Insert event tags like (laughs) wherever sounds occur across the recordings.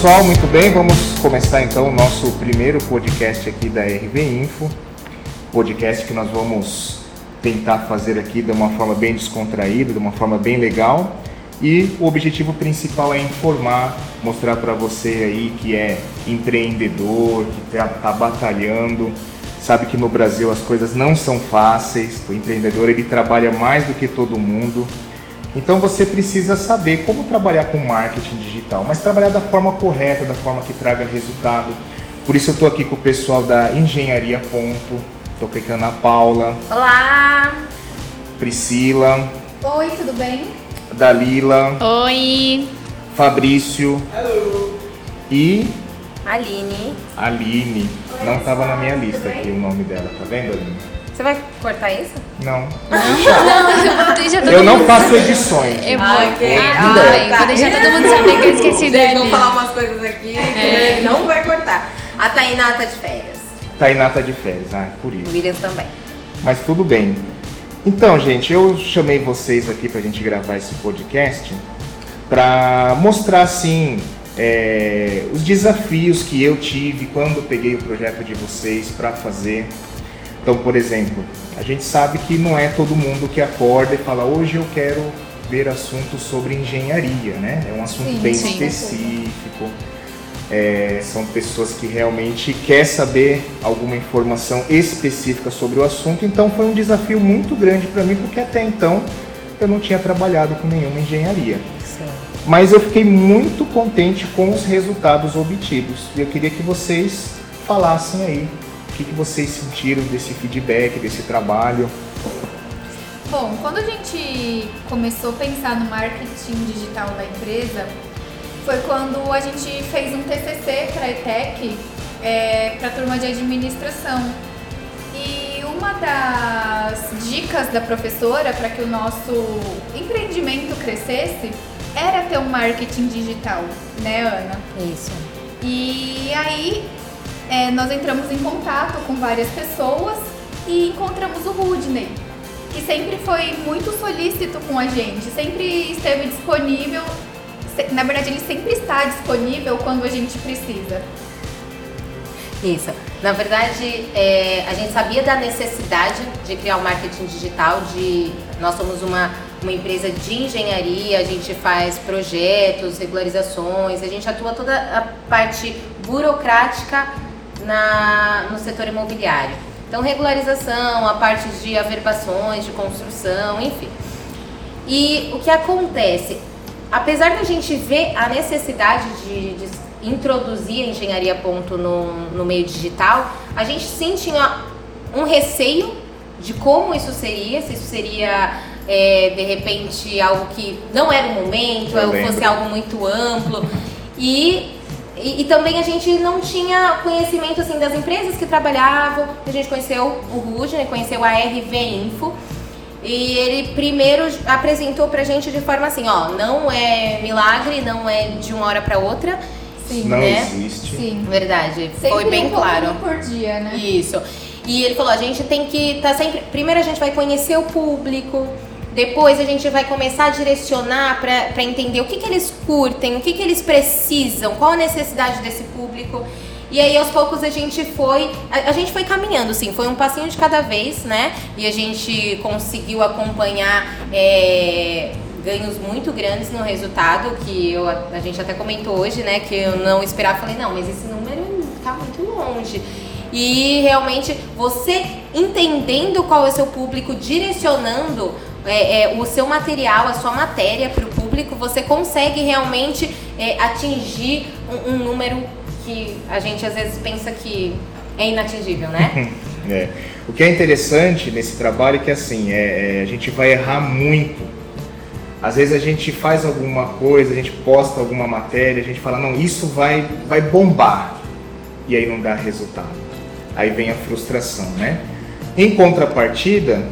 pessoal, muito bem. Vamos começar então o nosso primeiro podcast aqui da RV Info. Podcast que nós vamos tentar fazer aqui de uma forma bem descontraída, de uma forma bem legal. E o objetivo principal é informar, mostrar para você aí que é empreendedor, que está tá batalhando, sabe que no Brasil as coisas não são fáceis. O empreendedor ele trabalha mais do que todo mundo. Então você precisa saber como trabalhar com marketing digital, mas trabalhar da forma correta, da forma que traga resultado. Por isso eu estou aqui com o pessoal da Engenharia Ponto. Estou com a Ana Paula. Olá! Priscila. Oi, tudo bem? Dalila. Oi! Fabrício. Hello. E Aline. Aline. Não estava na minha lista aqui o nome dela, tá vendo, Aline? Você vai cortar isso? Não. Deixa todo Eu não faço edições. Eu vou, Ah, ok. ah, Ah, vai, tá. vou deixar todo mundo saber que eu esqueci dele. vamos falar umas coisas aqui que ele não vai cortar. A Tainá tá de férias. Tainá tá de férias, ah, por O isso. Williams também. Mas tudo bem. Então, gente, eu chamei vocês aqui pra gente gravar esse podcast pra mostrar, assim, é, os desafios que eu tive quando peguei o projeto de vocês pra fazer. Então, por exemplo, a gente sabe que não é todo mundo que acorda e fala hoje eu quero ver assuntos sobre engenharia, né? É um assunto Sim, bem sim. específico. É, são pessoas que realmente quer saber alguma informação específica sobre o assunto. Então foi um desafio muito grande para mim porque até então eu não tinha trabalhado com nenhuma engenharia. Sim. Mas eu fiquei muito contente com os resultados obtidos e eu queria que vocês falassem aí que, que vocês sentiram desse feedback, desse trabalho. Bom, quando a gente começou a pensar no marketing digital da empresa, foi quando a gente fez um TCC para a ETEC, para a turma de administração. E uma das dicas da professora para que o nosso empreendimento crescesse era ter um marketing digital, né, Ana? Isso. E aí é, nós entramos em contato com várias pessoas e encontramos o Rudney, que sempre foi muito solícito com a gente, sempre esteve disponível. Na verdade, ele sempre está disponível quando a gente precisa. Isso. Na verdade, é, a gente sabia da necessidade de criar um marketing digital. De nós somos uma, uma empresa de engenharia, a gente faz projetos, regularizações, a gente atua toda a parte burocrática na, no setor imobiliário. Então, regularização, a parte de averbações, de construção, enfim. E o que acontece? Apesar da gente ver a necessidade de, de introduzir a engenharia ponto no, no meio digital, a gente sim tinha um receio de como isso seria, se isso seria é, de repente algo que não era o momento, Eu ou lembro. fosse algo muito amplo. E, e, e também a gente não tinha conhecimento assim das empresas que trabalhavam. A gente conheceu o Rudney, conheceu a RV Info. E ele primeiro apresentou pra gente de forma assim, ó, não é milagre, não é de uma hora pra outra. Sim, Não né? existe. Sim. Verdade, Sempre foi bem um claro. por dia, né? Isso. E ele falou, a gente tem que estar sempre. Primeiro a gente vai conhecer o público, depois a gente vai começar a direcionar para entender o que, que eles curtem, o que, que eles precisam, qual a necessidade desse público. E aí aos poucos a gente foi, a, a gente foi caminhando, sim, foi um passinho de cada vez, né? E a gente conseguiu acompanhar é, ganhos muito grandes no resultado, que eu, a gente até comentou hoje, né? Que eu não esperava, falei, não, mas esse número tá muito longe. E realmente você entendendo qual é o seu público, direcionando é, é, o seu material, a sua matéria para o público, você consegue realmente é, atingir um, um número que a gente às vezes pensa que é inatingível, né? (laughs) É. O que é interessante nesse trabalho é que assim, é, é, a gente vai errar muito. Às vezes a gente faz alguma coisa, a gente posta alguma matéria, a gente fala, não, isso vai, vai bombar. E aí não dá resultado. Aí vem a frustração, né? Em contrapartida,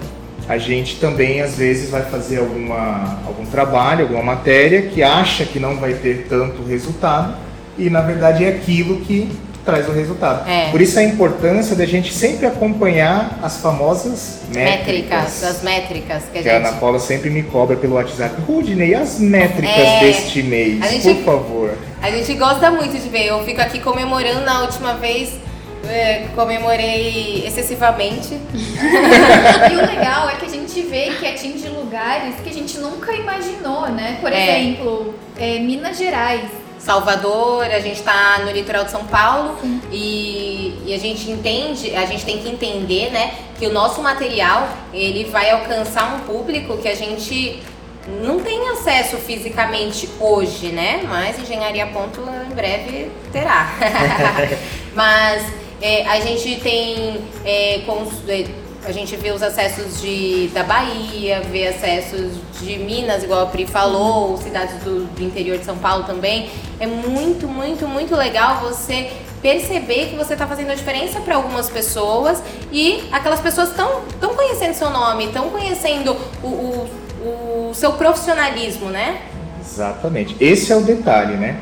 a gente também às vezes vai fazer alguma, algum trabalho, alguma matéria que acha que não vai ter tanto resultado e na verdade é aquilo que traz o resultado. É. Por isso a importância da gente sempre acompanhar as famosas Métricas, métricas. as métricas que a Que a Ana gente. Paula sempre me cobra pelo WhatsApp. Rudney, as métricas É, deste mês, gente- por favor. A gente gosta muito de ver. Eu fico aqui comemorando na última vez. É, comemorei excessivamente. E o legal é que a gente vê que atinge lugares que a gente nunca imaginou, né? Por É. exemplo, é, Minas Gerais. Salvador, a gente tá no litoral de São Paulo e, e a gente entende, a gente tem que entender, né, que o nosso material ele vai alcançar um público que a gente não tem acesso fisicamente hoje, né? Mas Engenharia Ponto em breve terá. (laughs) Mas é, a gente tem é, cons- é, a gente vê os acessos de, da Bahia, vê acessos de Minas, igual a Pri falou, cidades do, do interior de São Paulo também. É muito, muito, muito legal você perceber que você está fazendo a diferença para algumas pessoas e aquelas pessoas estão tão conhecendo seu nome, estão conhecendo o, o, o seu profissionalismo, né? Exatamente. Esse é o detalhe, né?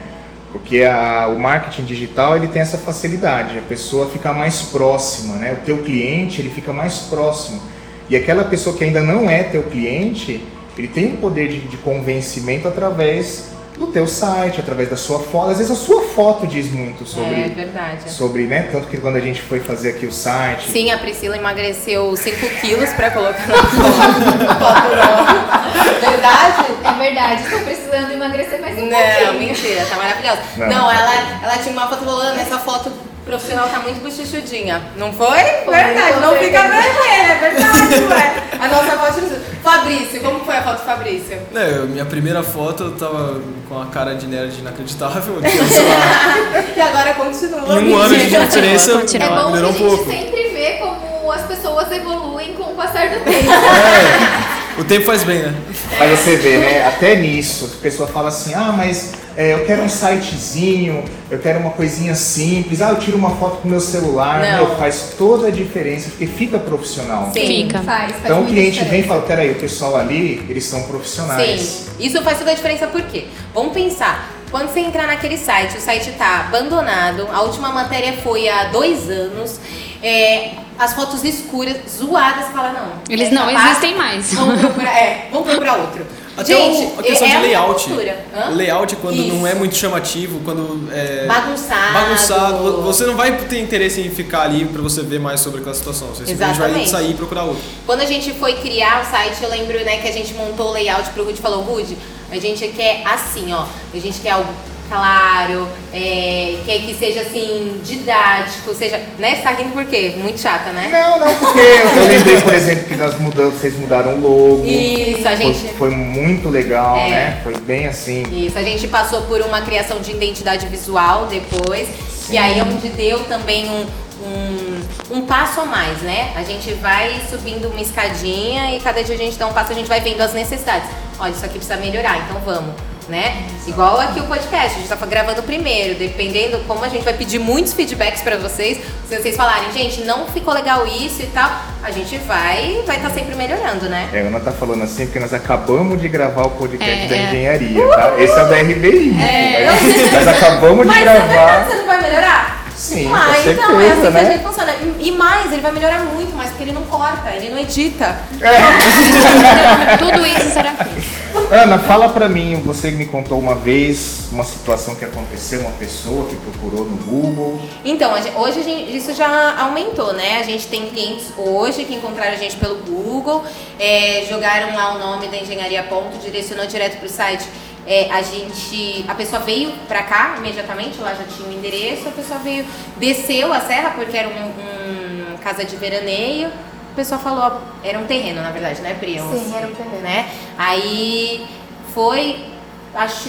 Porque a- o marketing digital ele tem essa facilidade, a pessoa fica mais próxima, né? O teu cliente ele fica mais próximo. E aquela pessoa que ainda não é teu cliente, ele tem o poder de, de convencimento através do teu site, através da sua foto. Às vezes a sua foto diz muito É sobre, verdade. sobre né? Tanto que quando a gente foi fazer aqui o site, Sim, a Priscila emagreceu 5 quilos pra colocar na foto. (laughs) Verdade? É verdade, estou precisando emagrecer mais um Não, pouquinho. mentira, tá maravilhosa. Não. Não, ela, ela tinha uma foto falando, essa foto profissional tá muito bochichudinha. Não foi? Foi, verdade, não fica vergonha, é verdade, ué. A nossa foto. Fabrício, como foi a foto do Fabrício? É, minha primeira foto eu tava com a cara de nerd inacreditável. (laughs) tinha, sei lá, E agora continua. em um ano de diferença, Continua, É continua. bom que a um gente pouco. sempre vê como as pessoas evoluem com o passar do tempo. É, o tempo faz bem, né? Aí você vê, né? Até nisso, a pessoa fala assim, ah, mas é, eu quero um sitezinho, eu quero uma coisinha simples, ah, eu tiro uma foto com meu celular, Não. meu, faz toda a diferença, porque fica profissional. Sim. Fica. Faz, faz Então o cliente vem e fala, peraí, o pessoal ali, eles são profissionais. Sim, isso faz toda a diferença por quê? Vamos pensar, quando você entrar naquele site, o site tá abandonado, a última matéria foi há dois anos, é, as fotos escuras, zoadas, você fala, não. Eles não parte, existem mais. Vamos procurar, é, (laughs) vamos procurar outro. Até Gente, o- a questão é de layout. Layout quando não é Isso. muito chamativo, quando é Bagunçado. bagunçado, você não vai ter interesse em ficar ali pra você ver mais sobre aquela situação. Você simplesmente vai sair e procurar outro. Quando a gente foi criar o site, eu lembro né, que a gente montou o layout pro Rude falou, Rude, a gente quer assim, ó. A gente quer algo claro, é, quer que seja assim, didático, seja. Né? Você tá rindo por quê? Muito chata, né? Não, não, porque eu lembrei, por exemplo, que nas mudanças vocês mudaram o logo. Isso, a Foi- gente. Foi, muito legal, É. né? Foi bem assim. Isso, a gente passou por uma criação de identidade visual depois, e aí é onde deu também um, um, um passo a mais, né? A gente vai subindo uma escadinha e cada dia a gente dá um passo, a gente vai vendo as necessidades. Olha, isso aqui precisa melhorar, então vamos. Né? Igual aqui o podcast, a gente tá gravando primeiro, dependendo como a gente vai pedir muitos feedbacks pra vocês, se vocês falarem, gente, não ficou legal isso e tal, a gente vai vai estar sempre melhorando, né? É, a Ana tá falando assim porque nós acabamos de gravar o podcast É, da é. engenharia, tá? Esse é o da RBI. Nós, nós acabamos de Mas é gravar. verdade, você não vai melhorar? Sim, ah, com então é certeza, assim que a né? gente funciona. E mais, ele vai melhorar muito mais, porque ele não corta, ele não edita. (laughs) Tudo isso será feito. Ana, fala pra mim, você me contou uma vez uma situação que aconteceu, uma pessoa que procurou no Google. Então, hoje a gente- isso já aumentou, né? A gente tem clientes hoje que encontraram a gente pelo Google, é, jogaram lá o nome da Engenharia Ponto, direcionou direto pro site. É, a gente, a pessoa veio pra cá imediatamente, lá já tinha o endereço, a pessoa veio, desceu a serra porque era um, um casa de veraneio. A pessoa falou, era um terreno na verdade, né, Pri? Sim, era um terreno. Né? Aí foi,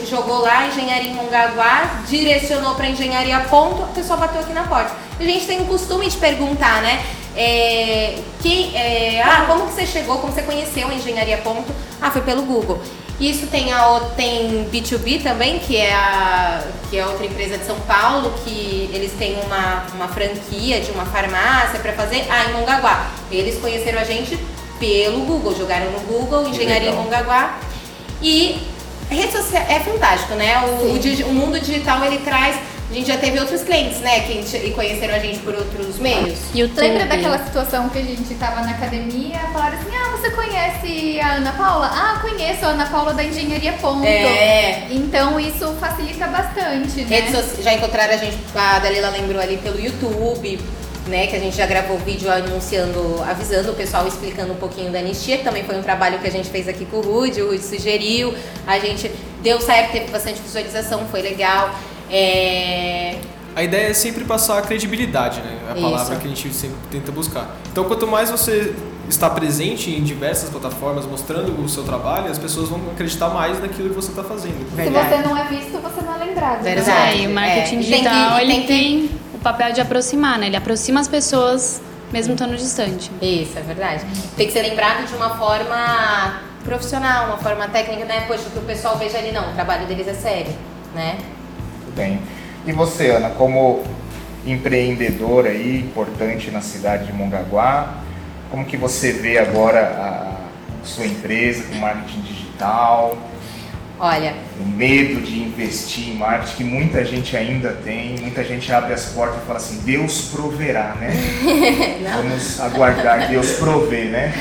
jogou lá engenharia em Mongaguá, direcionou para engenharia ponto, a pessoa bateu aqui na porta. A gente tem o costume de perguntar, né? É, quem, é, ah, como que você chegou, como você conheceu a engenharia ponto? Ah, foi pelo Google. Isso tem a tem B2B também, que é a que é outra empresa de São Paulo, que eles têm uma, uma franquia de uma farmácia para fazer, ah, em Mongaguá. Eles conheceram a gente pelo Google, jogaram no Google, engenharia. Mongaguá. E rede social é fantástico, né? O, o o mundo digital ele traz a gente já teve outros clientes, né, que e conheceram a gente por outros meios. YouTube. Lembra daquela situação que a gente tava na academia, falaram assim, ah, você conhece a Ana Paula? Ah, conheço a Ana Paula da Engenharia Ponto. É. Então isso facilita bastante, né? Redes já encontraram a gente, a Dalila lembrou ali pelo YouTube, né? Que a gente já gravou vídeo anunciando, avisando o pessoal, explicando um pouquinho da anistia, que também foi um trabalho que a gente fez aqui com o Rude, o Rude sugeriu, a gente deu certo, teve bastante visualização, foi legal. É, A ideia é sempre passar a credibilidade, né? É a palavra Isso. que a gente sempre tenta buscar. Então, quanto mais você está presente em diversas plataformas mostrando o seu trabalho, as pessoas vão acreditar mais naquilo que você está fazendo. Se Verdade. você não é visto, você não é lembrado. né? Verdade. É, e o marketing É, e tem digital, que- ele tem que- tem o papel de aproximar, né? Ele aproxima as pessoas mesmo estando distante. Isso, é verdade. Tem que ser lembrado de uma forma profissional, uma forma técnica, né? Poxa, que o pessoal veja ali, não, o trabalho deles é sério, né? Bem. E você, Ana, como empreendedora aí, importante na cidade de Mongaguá, como que você vê agora a sua empresa com marketing digital, Olha, o medo de investir em marketing que muita gente ainda tem, muita gente abre as portas e fala assim, Deus proverá, né? (laughs) Vamos aguardar Deus prover, né?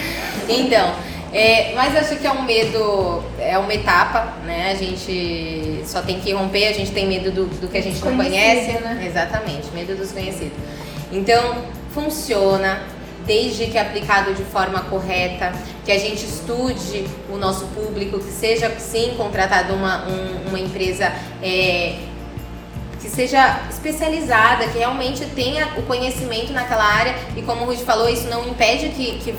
Então, é, mas acho que é um medo, é uma etapa, né? A gente só tem que romper, a gente tem medo do, do que a gente não conhece. Né? Exatamente, medo dos conhecidos. Então, funciona desde que aplicado de forma correta, que a gente estude o nosso público, que seja sim contratado uma, um- uma empresa é, que seja especializada, que realmente tenha o conhecimento naquela área e como o Rudy falou, isso não impede que, que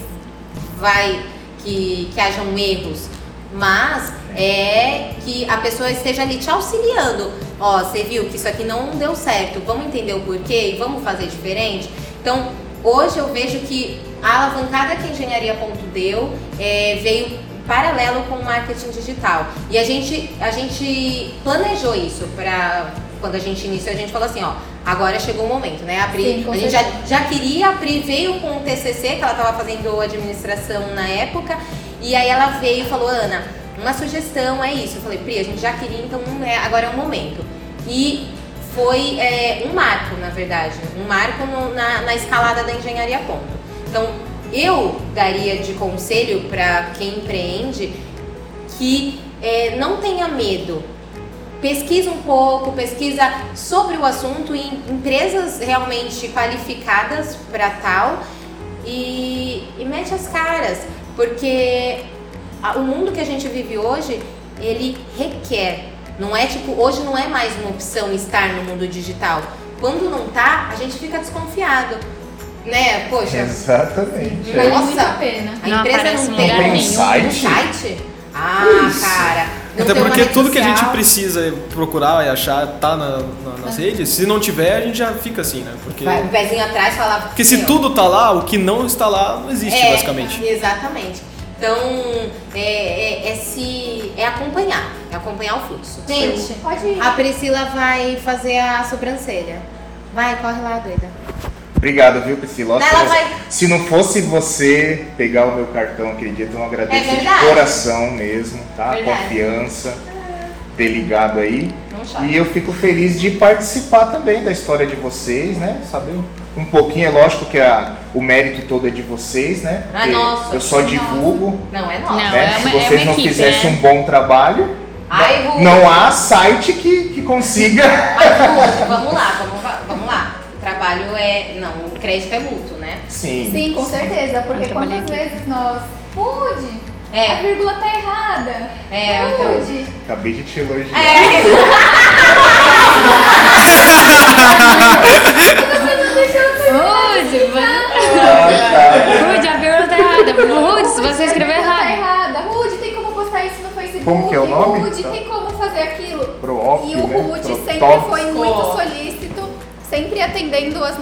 vai que, que hajam erros, mas é que a pessoa esteja ali te auxiliando. Ó, você viu que isso aqui não deu certo, vamos entender o porquê e vamos fazer diferente? Então, hoje eu vejo que a alavancada que a Engenharia Ponto deu é, veio paralelo com o marketing digital. E a gente, a gente planejou isso para quando a gente iniciou, a gente falou assim, ó, agora chegou o momento, né? A Pri, Sim, a gente já, já queria, a Pri veio com o TCC, que ela estava fazendo administração na época, e aí ela veio e falou, Ana, uma sugestão é isso. Eu falei, Pri, a gente já queria, então é, agora é o momento. E foi é, um marco, na verdade, um marco no- na, na escalada da engenharia ponto. Então, eu daria de conselho para quem empreende que é, não tenha medo. Pesquisa um pouco, pesquisa sobre o assunto em empresas realmente qualificadas para tal e, e mete as caras, porque a- o mundo que a gente vive hoje, ele requer. Não é tipo, hoje não é mais uma opção estar no mundo digital. Quando não tá, a gente fica desconfiado. Né? Poxa, Exatamente. Vale Nossa. muito a pena. a Não empresa não em tem um um site? Ah, cara. Até porque tudo que a gente social. precisa procurar e achar tá na- na- nas redes. Se não tiver, a gente já fica assim, né? Porque, Vai, o pezinho atrás falava. porque se "Meu, tudo tá lá, o que não está lá não existe, é, basicamente. Exatamente. Então, é, é, é se, é acompanhar. É acompanhar o fluxo. Gente, Pode ir. a Priscila vai fazer a sobrancelha. Vai, corre lá, doida. Obrigado, viu, Priscila? Ela Se- vai- Se não fosse você pegar o meu cartão aquele dia, então eu agradeço É de coração mesmo, tá? Verdade. Confiança, ter ligado aí. E eu fico feliz de participar também da história de vocês, né? Saber um pouquinho, é lógico que a, o mérito todo é de vocês, né? Porque nossa, Eu só nossa. divulgo, Não, é nossa. Não, né? é Se uma- é vocês uma não equipe, fizessem né? um bom trabalho, Ai, não há site que, que consiga. Mas, vamos lá, vamos, trabalho é. Não, o crédito é mútuo, né? Sim. Sim, com certeza, porque quantas aqui. vezes nós. Rude! É. A vírgula tá errada. É, então- Rude! Acabei de te elogiar. É.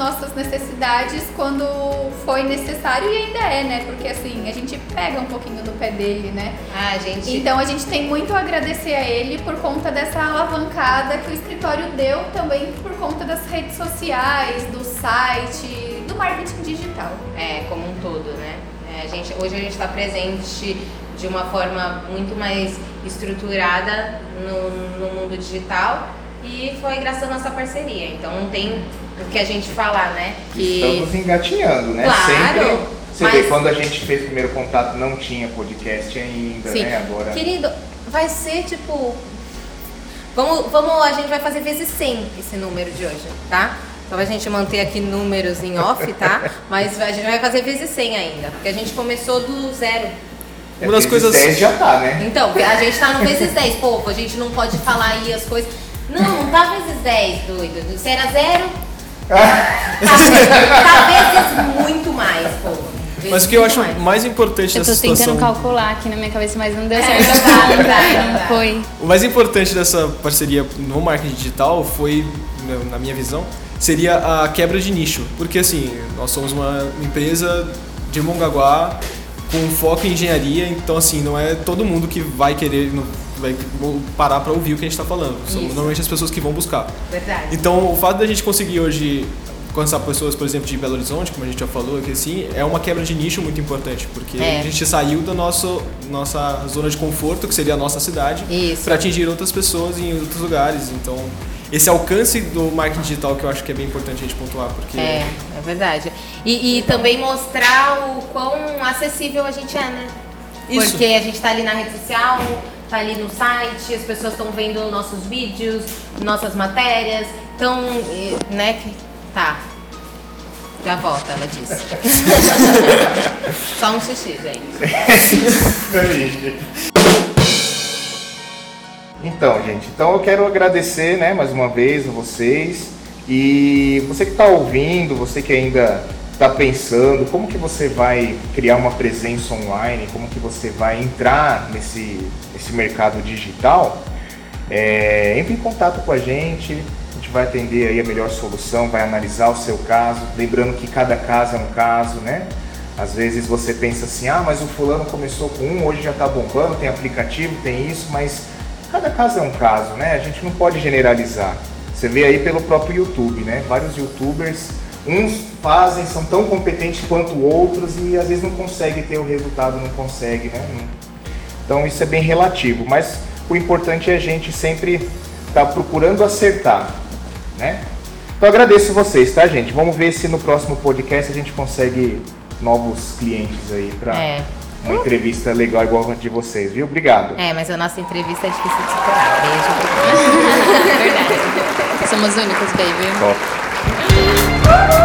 nossas necessidades quando foi necessário e ainda é, né? Porque assim, a gente pega um pouquinho no pé dele, né? Ah, gente. Então a gente tem muito a agradecer a ele por conta dessa alavancada que o escritório deu também por conta das redes sociais, do site, do marketing digital. É, como um todo, né? É, a gente, hoje a gente está presente de uma forma muito mais estruturada no, no mundo digital e foi graças à nossa parceria. Então não tem o que a gente falar, né? Que Estamos engatinhando, né? Claro, Sempre. Você mas- vê, quando a gente fez o primeiro contato não tinha podcast ainda, Sim. né? Agora. Querido, vai ser tipo. Vamos, vamos, a gente vai fazer vezes 100 esse número de hoje, tá? Só pra gente manter aqui números em off, tá? (laughs) Mas a gente vai fazer vezes 100 ainda, porque a gente começou do zero. É, Uma das vezes coisas- 10 já tá, né? Então, a gente tá no (laughs) vezes 10, povo, a gente não pode falar aí as coisas. Não, não tá vezes 10, doido. Se era zero, vezes muito mais. Vezes Mas o que eu acho mais. mais importante Eu dessa tô tentando situação. calcular aqui na minha cabeça, mas não deu É, certo. não dá, não foi. O mais importante dessa parceria no marketing digital foi, na- na minha visão, seria a quebra de nicho. Porque assim, nós somos uma empresa de Mongaguá com foco em engenharia, então assim, não é todo mundo que vai querer, não vai parar para ouvir o que a gente está falando. São Isso. normalmente as pessoas que vão buscar. Verdade. Então, o fato da gente conseguir hoje alcançar pessoas, por exemplo, de Belo Horizonte, como a gente já falou aqui assim, é uma quebra de nicho muito importante, porque É. a gente saiu da nosso, nossa zona de conforto, que seria a nossa cidade, para atingir outras pessoas em outros lugares. Então, esse alcance do marketing digital que eu acho que é bem importante a gente pontuar, porque É, é verdade. E, e também mostrar o quão acessível a gente é, né? Isso. Porque a gente tá ali na rede social, tá ali no site, as pessoas estão vendo nossos vídeos, nossas matérias. Então, né? Tá. Já volta, ela disse. (laughs) Só um xixi, gente. (laughs) Então, gente, então eu quero agradecer, né, mais uma vez a vocês e você que está ouvindo, você que ainda está pensando, como que você vai criar uma presença online, como que você vai entrar nesse, nesse mercado digital, é, entre em contato com a gente, a gente vai atender aí a melhor solução, vai analisar o seu caso, lembrando que cada caso é um caso, né? Às vezes você pensa assim, ah, mas o fulano começou com um, hoje já está bombando, tem aplicativo, tem isso, mas cada caso é um caso, né? A gente não pode generalizar. Você vê aí pelo próprio YouTube, né? Vários YouTubers, uns fazem, são tão competentes quanto outros e às vezes não consegue ter o resultado, não consegue, né? Então isso é bem relativo, mas o importante é a gente sempre estar procurando acertar, né? Então agradeço vocês, tá, gente? Vamos ver se no próximo podcast a gente consegue novos clientes aí para É. uma entrevista legal igual a de vocês, viu? Obrigado. É, mas a nossa entrevista é difícil de superar. Beijo. (laughs) Verdade. Somos únicos, baby. Top.